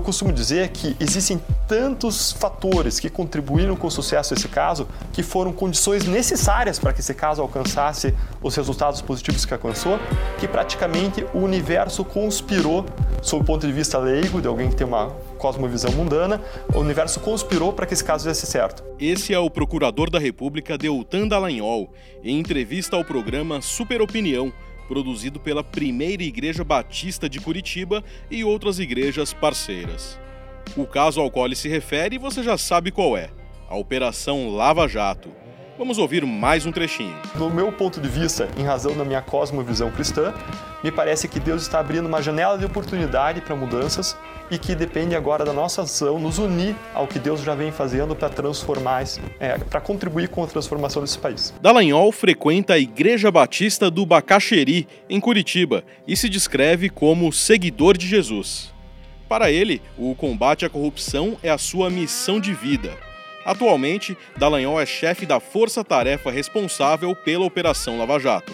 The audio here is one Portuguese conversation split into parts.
Eu costumo dizer que existem tantos fatores que contribuíram com o sucesso desse caso que foram condições necessárias para que esse caso alcançasse os resultados positivos que alcançou, que praticamente o universo conspirou, sob o ponto de vista leigo, de alguém que tem uma cosmovisão mundana, o universo conspirou para que esse caso desse certo. Esse é o procurador da República Deltan Dallagnol, em entrevista ao programa Super Opinião produzido pela Primeira Igreja Batista de Curitiba e outras igrejas parceiras. O caso ao qual ele se refere você já sabe qual é: a Operação Lava Jato. Vamos ouvir mais um trechinho. Do meu ponto de vista, em razão da minha cosmovisão cristã, me parece que Deus está abrindo uma janela de oportunidade para mudanças e que depende agora da nossa ação, nos unir ao que Deus já vem fazendo para transformar, é, para contribuir com a transformação desse país. Dallagnol frequenta a Igreja Batista do Bacaxeri, em Curitiba, e se descreve como seguidor de Jesus. Para ele, o combate à corrupção é a sua missão de vida. Atualmente, Dallagnol é chefe da força-tarefa responsável pela Operação Lava Jato.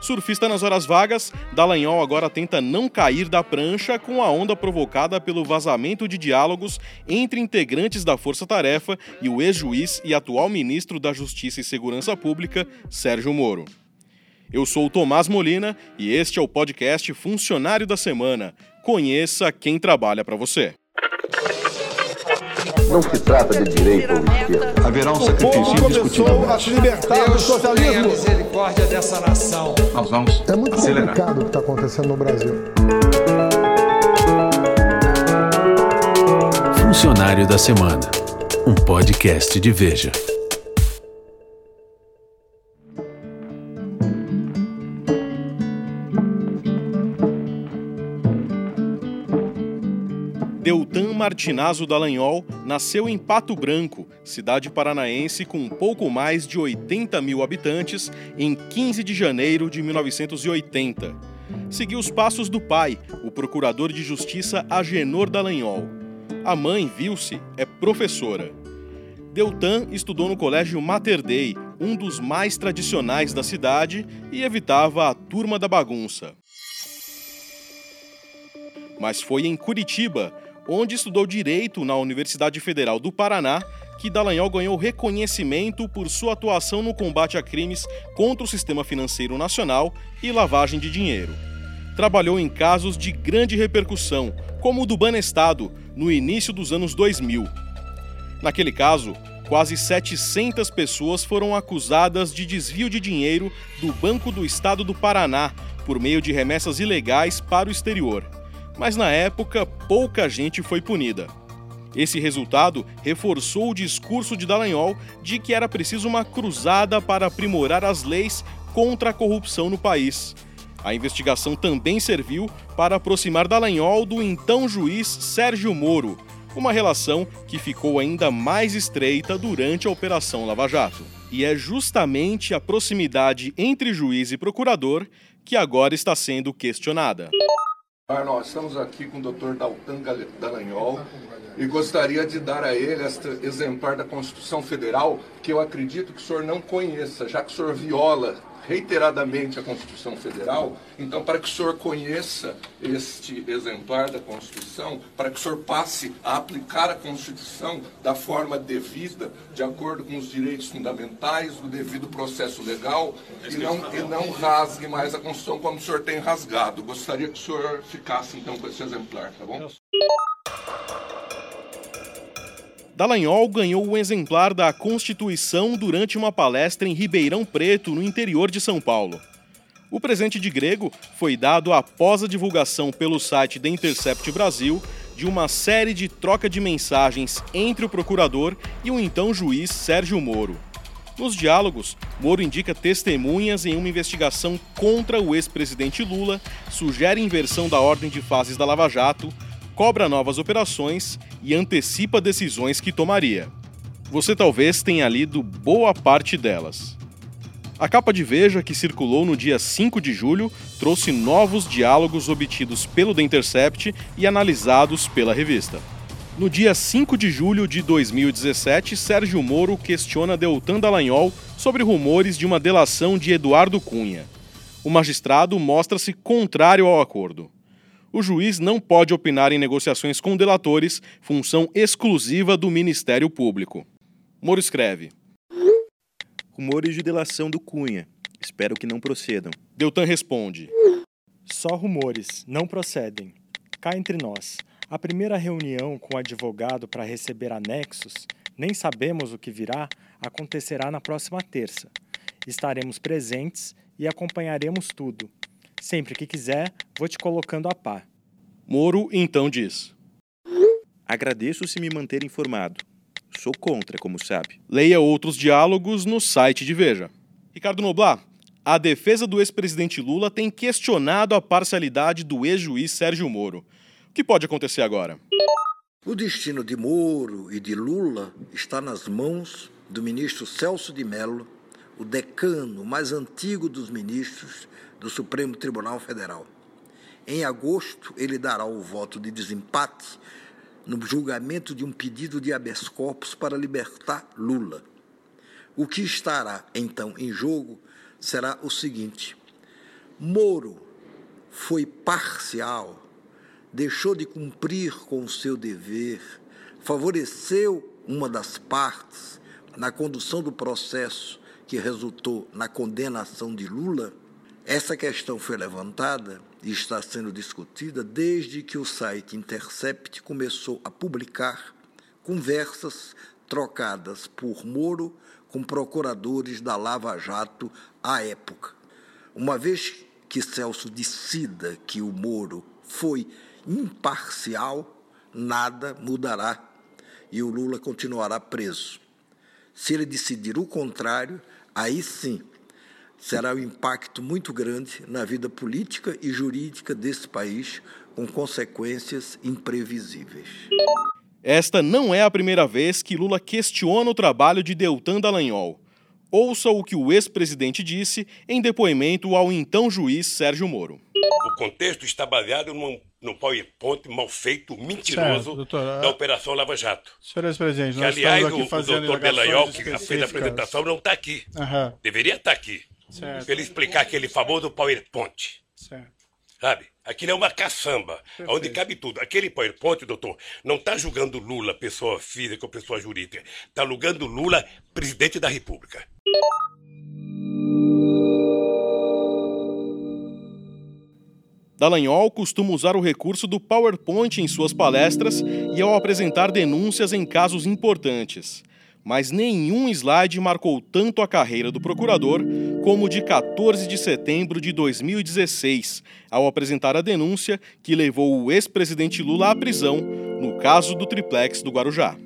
Surfista nas horas vagas, Dallagnol agora tenta não cair da prancha com a onda provocada pelo vazamento de diálogos entre integrantes da Força Tarefa e o ex-juiz e atual ministro da Justiça e Segurança Pública, Sérgio Moro. Eu sou o Tomás Molina e este é o podcast Funcionário da Semana. Conheça quem trabalha para você. Não se trata de direita ou esquerda. Haverá um sacrifício indiscutível. a se libertar Deus do socialismo. misericórdia dessa nação. Nós vamos É muito acelerar. complicado o que está acontecendo no Brasil. Funcionário da Semana, um podcast de Veja. Deltan Martinazzo Dallagnol nasceu em Pato Branco, cidade paranaense com pouco mais de 80 mil habitantes, em 15 de janeiro de 1980. Seguiu os passos do pai, o procurador de justiça Agenor Dallagnol. A mãe, Vilce, é professora. Deltan estudou no colégio Mater Dei, um dos mais tradicionais da cidade, e evitava a turma da bagunça. Mas foi em Curitiba, onde estudou direito na Universidade Federal do Paraná, que Dallagnol ganhou reconhecimento por sua atuação no combate a crimes contra o sistema financeiro nacional e lavagem de dinheiro. Trabalhou em casos de grande repercussão, como o do Banestado, no início dos anos 2000. Naquele caso, quase 700 pessoas foram acusadas de desvio de dinheiro do Banco do Estado do Paraná por meio de remessas ilegais para o exterior. Mas na época, pouca gente foi punida. Esse resultado reforçou o discurso de Dallagnol de que era preciso uma cruzada para aprimorar as leis contra a corrupção no país. A investigação também serviu para aproximar Dallagnol do então juiz Sérgio Moro, uma relação que ficou ainda mais estreita durante a Operação Lava Jato. E é justamente a proximidade entre juiz e procurador que agora está sendo questionada. Nós estamos aqui com o Dr. Daltan Dallagnol e gostaria de dar a ele este exemplar da Constituição Federal que eu acredito que o senhor não conheça, já que o senhor viola reiteradamente a Constituição Federal. Então, para que o senhor conheça este exemplar da Constituição, para que o senhor passe a aplicar a Constituição da forma devida, de acordo com os direitos fundamentais, do devido processo legal, e não, e não rasgue mais a Constituição como o senhor tem rasgado. Gostaria que o senhor ficasse, então, com esse exemplar, tá bom? Dallagnol ganhou um exemplar da Constituição durante uma palestra em Ribeirão Preto, no interior de São Paulo. O presente de grego foi dado após a divulgação pelo site The Intercept Brasil de uma série de troca de mensagens entre o procurador e o então juiz Sérgio Moro. Nos diálogos, Moro indica testemunhas em uma investigação contra o ex-presidente Lula, sugere inversão da ordem de fases da Lava Jato, cobra novas operações e antecipa decisões que tomaria. Você talvez tenha lido boa parte delas. A capa de Veja, que circulou no dia 5 de julho, trouxe novos diálogos obtidos pelo The Intercept e analisados pela revista. No dia 5 de julho de 2017, Sérgio Moro questiona Deltan Dallagnol sobre rumores de uma delação de Eduardo Cunha. O magistrado mostra-se contrário ao acordo. O juiz não pode opinar em negociações com delatores, função exclusiva do Ministério Público. Moro escreve. Rumores de delação do Cunha. Espero que não procedam. Deltan responde. Só rumores, não procedem. Cá entre nós, a primeira reunião com o advogado para receber anexos, nem sabemos o que virá, acontecerá na próxima terça. Estaremos presentes e acompanharemos tudo. Sempre que quiser, vou te colocando a par. Moro então diz: Agradeço se me manter informado. Sou contra, como sabe. Leia outros diálogos no site de Veja. Ricardo Noblar, a defesa do ex-presidente Lula tem questionado a parcialidade do ex-juiz Sérgio Moro. O que pode acontecer agora? O destino de Moro e de Lula está nas mãos do ministro Celso de Mello, o decano mais antigo dos ministros do Supremo Tribunal Federal. Em agosto, ele dará o voto de desempate no julgamento de um pedido de habeas corpus para libertar Lula. O que estará então em jogo será o seguinte: Moro foi parcial, deixou de cumprir com o seu dever, favoreceu uma das partes na condução do processo que resultou na condenação de Lula. Essa questão foi levantada e está sendo discutida desde que o site Intercept começou a publicar conversas trocadas por Moro com procuradores da Lava Jato à época. Uma vez que Celso decida que o Moro foi imparcial, nada mudará e o Lula continuará preso. Se ele decidir o contrário, aí sim será um impacto muito grande na vida política e jurídica desse país, com consequências imprevisíveis. Esta não é a primeira vez que Lula questiona o trabalho de Deltan Dallagnol. Ouça o que o ex-presidente disse em depoimento ao então juiz Sérgio Moro. O contexto está baseado num, num PowerPoint mal feito, mentiroso, certo, doutor, da Operação Lava Jato. Senhor ex-presidente, nós aliás, o, o doutor Dallagnol, que fez a apresentação, não está aqui. Uhum. Deveria estar aqui. Certo. Para ele explicar aquele famoso PowerPoint. Certo. Sabe? Aquilo é uma caçamba, Perfeito. onde cabe tudo. Aquele PowerPoint, doutor, não está julgando Lula, pessoa física ou pessoa jurídica. Está julgando Lula, presidente da República. Dallagnol costuma usar o recurso do PowerPoint em suas palestras e ao apresentar denúncias em casos importantes mas nenhum slide marcou tanto a carreira do procurador como de 14 de setembro de 2016, ao apresentar a denúncia que levou o ex-presidente Lula à prisão no caso do triplex do Guarujá.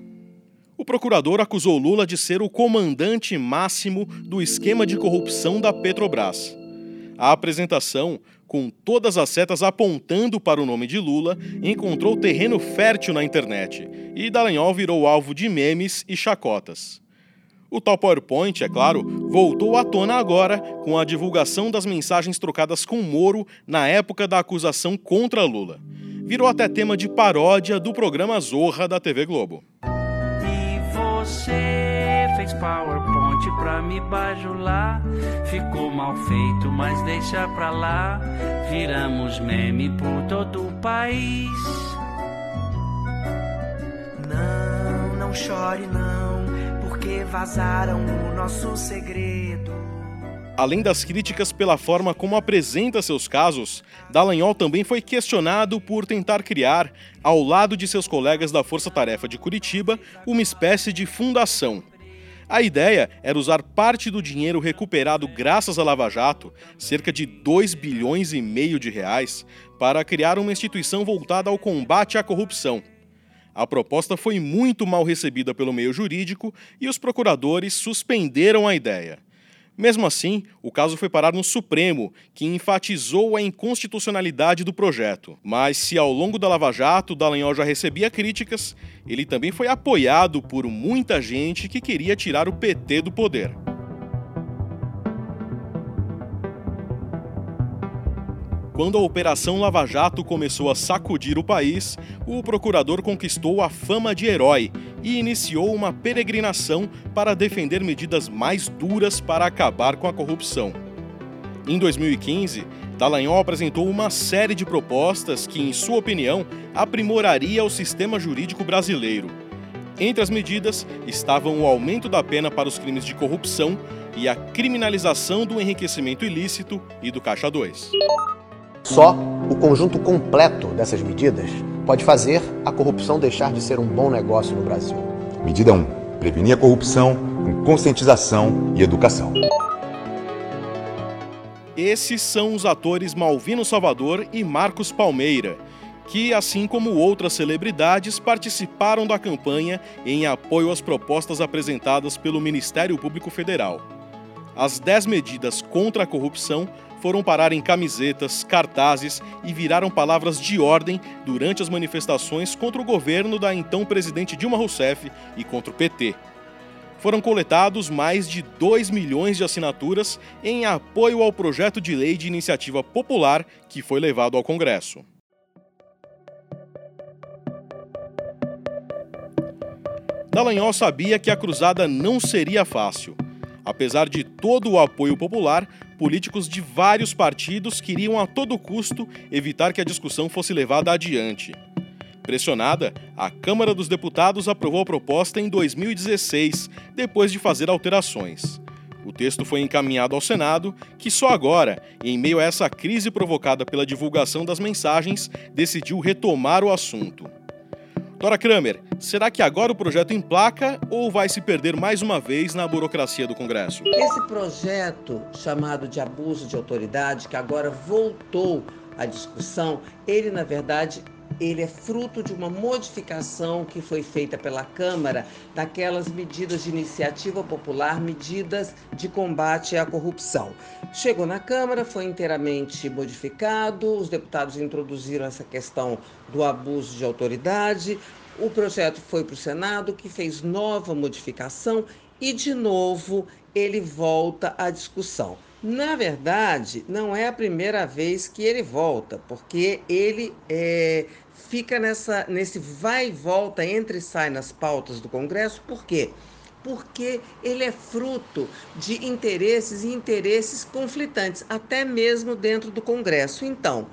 O procurador acusou Lula de ser o comandante máximo do esquema de corrupção da Petrobras. A apresentação com todas as setas apontando para o nome de Lula, encontrou terreno fértil na internet e Dallagnol virou alvo de memes e chacotas. O tal PowerPoint, é claro, voltou à tona agora com a divulgação das mensagens trocadas com Moro na época da acusação contra Lula. Virou até tema de paródia do programa Zorra da TV Globo. E você fez PowerPoint pra me bajular. Ficou mal feito, mas deixa pra lá. Viramos meme por todo o país. Não, não chore não, porque vazaram o nosso segredo. Além das críticas pela forma como apresenta seus casos, Dallagnol também foi questionado por tentar criar, ao lado de seus colegas da Força Tarefa de Curitiba, uma espécie de fundação a ideia era usar parte do dinheiro recuperado graças à Lava Jato, cerca de 2 bilhões e meio de reais, para criar uma instituição voltada ao combate à corrupção. A proposta foi muito mal recebida pelo meio jurídico e os procuradores suspenderam a ideia. Mesmo assim, o caso foi parar no Supremo, que enfatizou a inconstitucionalidade do projeto. Mas se ao longo da Lava Jato Dallagnol já recebia críticas, ele também foi apoiado por muita gente que queria tirar o PT do poder. Quando a Operação Lava Jato começou a sacudir o país, o procurador conquistou a fama de herói e iniciou uma peregrinação para defender medidas mais duras para acabar com a corrupção. Em 2015, Dallagnol apresentou uma série de propostas que, em sua opinião, aprimoraria o sistema jurídico brasileiro. Entre as medidas estavam o aumento da pena para os crimes de corrupção e a criminalização do enriquecimento ilícito e do Caixa 2. Só o conjunto completo dessas medidas pode fazer a corrupção deixar de ser um bom negócio no Brasil. Medida 1. Prevenir a corrupção com conscientização e educação. Esses são os atores Malvino Salvador e Marcos Palmeira, que, assim como outras celebridades, participaram da campanha em apoio às propostas apresentadas pelo Ministério Público Federal. As 10 medidas contra a corrupção foram parar em camisetas, cartazes e viraram palavras de ordem durante as manifestações contra o governo da então presidente Dilma Rousseff e contra o PT. Foram coletados mais de 2 milhões de assinaturas em apoio ao projeto de lei de iniciativa popular que foi levado ao Congresso. Dallagnol sabia que a cruzada não seria fácil. Apesar de todo o apoio popular, políticos de vários partidos queriam a todo custo evitar que a discussão fosse levada adiante. Pressionada, a Câmara dos Deputados aprovou a proposta em 2016, depois de fazer alterações. O texto foi encaminhado ao Senado, que só agora, em meio a essa crise provocada pela divulgação das mensagens, decidiu retomar o assunto. Dora Kramer, será que agora o projeto emplaca ou vai se perder mais uma vez na burocracia do Congresso? Esse projeto, chamado de abuso de autoridade, que agora voltou à discussão, ele na verdade ele é fruto de uma modificação que foi feita pela Câmara daquelas medidas de iniciativa popular, medidas de combate à corrupção. Chegou na Câmara, foi inteiramente modificado, os deputados introduziram essa questão do abuso de autoridade, o projeto foi para o Senado, que fez nova modificação e, de novo, ele volta à discussão. Na verdade, não é a primeira vez que ele volta, porque ele é, fica nessa, nesse vai e volta, entre e sai nas pautas do Congresso, por quê? Porque ele é fruto de interesses e interesses conflitantes, até mesmo dentro do Congresso. Então,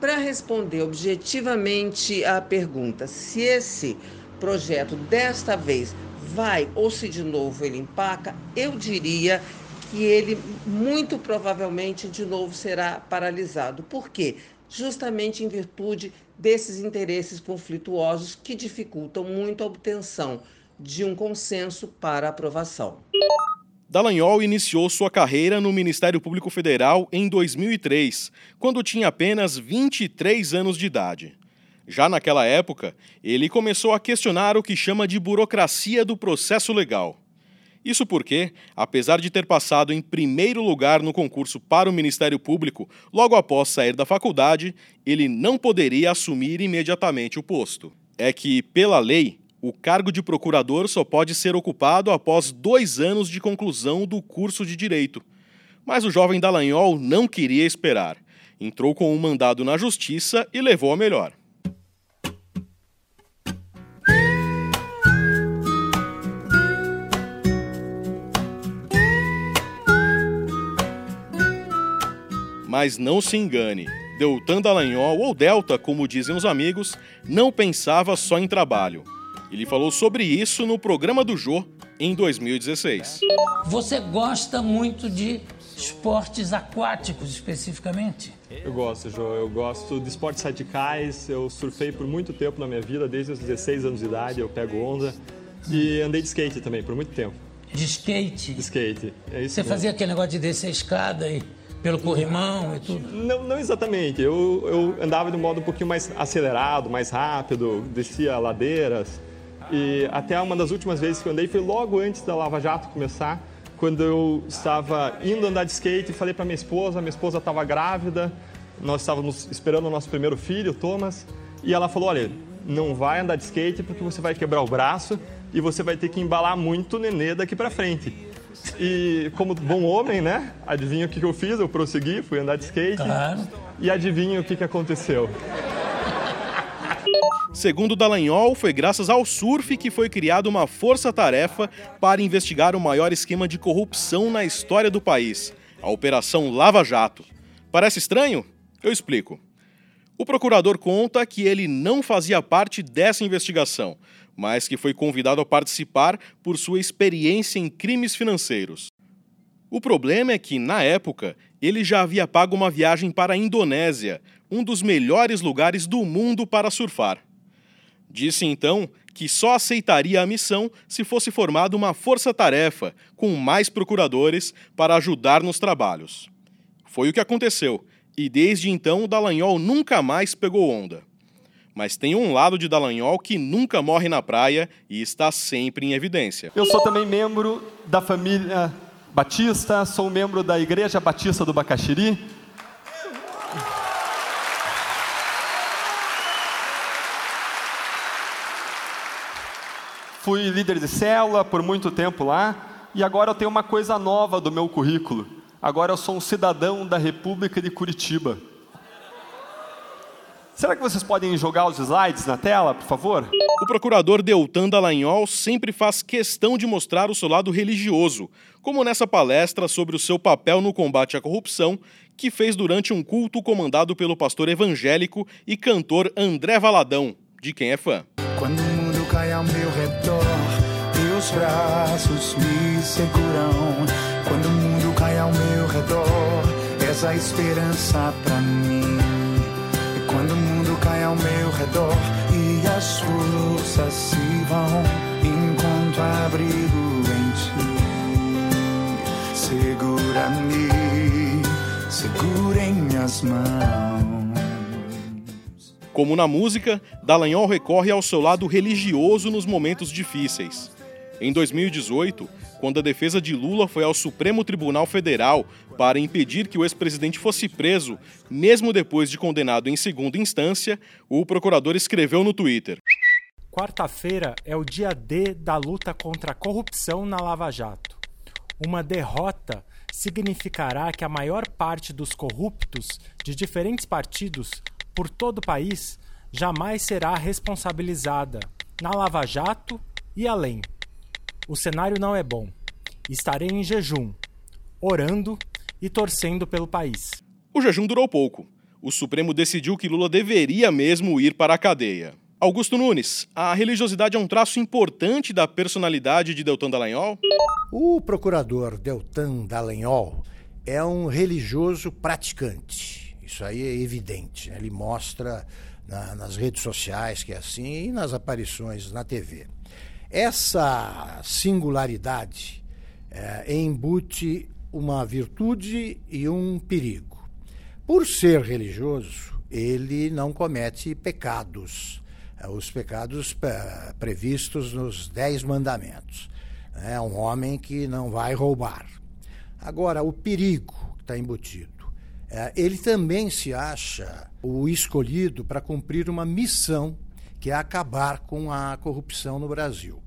para responder objetivamente à pergunta se esse projeto desta vez vai ou se de novo ele empaca, eu diria que ele muito provavelmente de novo será paralisado. Por quê? Justamente em virtude desses interesses conflituosos que dificultam muito a obtenção de um consenso para aprovação. Dallagnol iniciou sua carreira no Ministério Público Federal em 2003, quando tinha apenas 23 anos de idade. Já naquela época, ele começou a questionar o que chama de burocracia do processo legal. Isso porque, apesar de ter passado em primeiro lugar no concurso para o Ministério Público logo após sair da faculdade, ele não poderia assumir imediatamente o posto. É que, pela lei, o cargo de procurador só pode ser ocupado após dois anos de conclusão do curso de direito. Mas o jovem Dallagnol não queria esperar. Entrou com um mandado na justiça e levou a melhor. Mas não se engane, Deltan Dallagnol, ou Delta, como dizem os amigos, não pensava só em trabalho. Ele falou sobre isso no programa do Jô em 2016. Você gosta muito de esportes aquáticos especificamente? Eu gosto, Jô. Eu gosto de esportes radicais. Eu surfei por muito tempo na minha vida, desde os 16 anos de idade. Eu pego onda. E andei de skate também, por muito tempo. De skate? De skate. É isso Você mesmo. fazia aquele negócio de descer a escada e pelo corrimão e tudo? Não, não exatamente. Eu, eu andava de um modo um pouquinho mais acelerado, mais rápido, descia ladeiras. E até uma das últimas vezes que eu andei foi logo antes da Lava Jato começar, quando eu estava indo andar de skate e falei para minha esposa, minha esposa estava grávida, nós estávamos esperando o nosso primeiro filho, Thomas, e ela falou: "Olha, não vai andar de skate porque você vai quebrar o braço e você vai ter que embalar muito o nenê daqui para frente". E como bom homem, né? Adivinha o que, que eu fiz? Eu prossegui, fui andar de skate. Claro. E adivinha o que, que aconteceu? Segundo Dallagnol, foi graças ao surf que foi criada uma força-tarefa para investigar o maior esquema de corrupção na história do país, a Operação Lava Jato. Parece estranho? Eu explico. O procurador conta que ele não fazia parte dessa investigação, mas que foi convidado a participar por sua experiência em crimes financeiros. O problema é que, na época, ele já havia pago uma viagem para a Indonésia, um dos melhores lugares do mundo para surfar. Disse então que só aceitaria a missão se fosse formada uma força-tarefa com mais procuradores para ajudar nos trabalhos. Foi o que aconteceu, e desde então Dallagnol nunca mais pegou onda. Mas tem um lado de Dallagnol que nunca morre na praia e está sempre em evidência. Eu sou também membro da família Batista, sou membro da Igreja Batista do Bacaxiri. Fui líder de célula por muito tempo lá e agora eu tenho uma coisa nova do meu currículo. Agora eu sou um cidadão da República de Curitiba. Será que vocês podem jogar os slides na tela, por favor? O procurador Deltan Dallagnol sempre faz questão de mostrar o seu lado religioso, como nessa palestra sobre o seu papel no combate à corrupção que fez durante um culto comandado pelo pastor evangélico e cantor André Valadão, de quem é fã. Quando o mundo cai ao meu redor, teus braços me seguram. Quando o mundo cai ao meu redor, és a esperança pra mim. E quando o mundo cai ao meu redor e as forças se vão, encontro abrigo em ti. Segura-me, segura em minhas mãos. Como na música, Dallagnol recorre ao seu lado religioso nos momentos difíceis. Em 2018, quando a defesa de Lula foi ao Supremo Tribunal Federal para impedir que o ex-presidente fosse preso, mesmo depois de condenado em segunda instância, o procurador escreveu no Twitter: Quarta-feira é o dia D da luta contra a corrupção na Lava Jato. Uma derrota significará que a maior parte dos corruptos de diferentes partidos por todo o país jamais será responsabilizada na Lava Jato e além. O cenário não é bom. Estarei em jejum, orando e torcendo pelo país. O jejum durou pouco. O Supremo decidiu que Lula deveria mesmo ir para a cadeia. Augusto Nunes, a religiosidade é um traço importante da personalidade de Deltan Dallagnol? O procurador Deltan Dallagnol é um religioso praticante. Isso aí é evidente. Ele mostra na, nas redes sociais que é assim e nas aparições na TV. Essa singularidade é, embute uma virtude e um perigo. Por ser religioso, ele não comete pecados, é, os pecados é, previstos nos Dez Mandamentos. É um homem que não vai roubar. Agora, o perigo que está embutido. É, ele também se acha o escolhido para cumprir uma missão que é acabar com a corrupção no Brasil.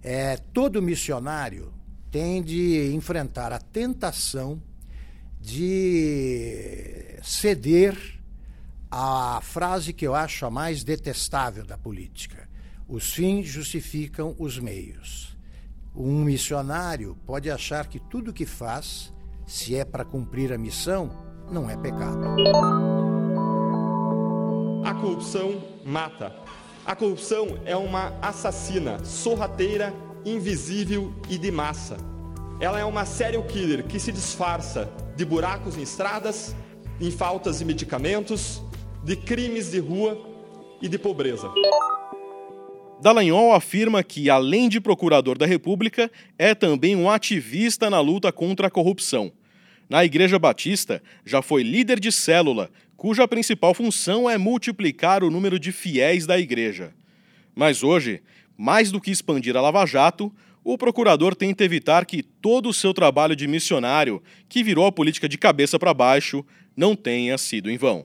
É, todo missionário tem de enfrentar a tentação de ceder à frase que eu acho a mais detestável da política: os fins justificam os meios. Um missionário pode achar que tudo que faz, se é para cumprir a missão, não é pecado. A corrupção mata. A corrupção é uma assassina, sorrateira, invisível e de massa. Ela é uma serial killer que se disfarça de buracos em estradas, em faltas de medicamentos, de crimes de rua e de pobreza. Dallagnol afirma que, além de procurador da República, é também um ativista na luta contra a corrupção. Na Igreja Batista, já foi líder de célula, cuja principal função é multiplicar o número de fiéis da igreja. Mas hoje, mais do que expandir a Lava Jato, o procurador tenta evitar que todo o seu trabalho de missionário, que virou a política de cabeça para baixo, não tenha sido em vão.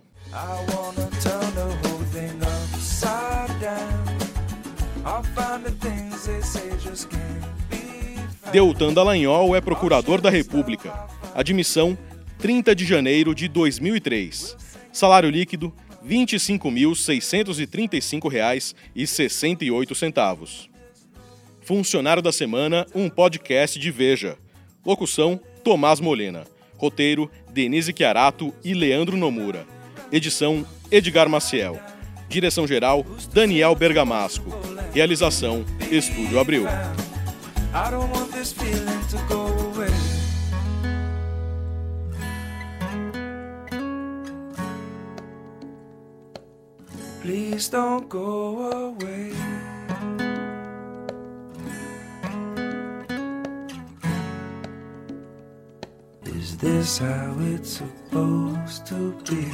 Deltan Dallagnol é procurador da República. Admissão 30 de janeiro de 2003. Salário líquido R$ 25.635,68. Funcionário da Semana, um podcast de Veja. Locução: Tomás Molena. Roteiro: Denise Chiarato e Leandro Nomura. Edição: Edgar Maciel. Direção-geral: Daniel Bergamasco. Realização: Estúdio Abril. Please don't go away. Is this how it's supposed to be?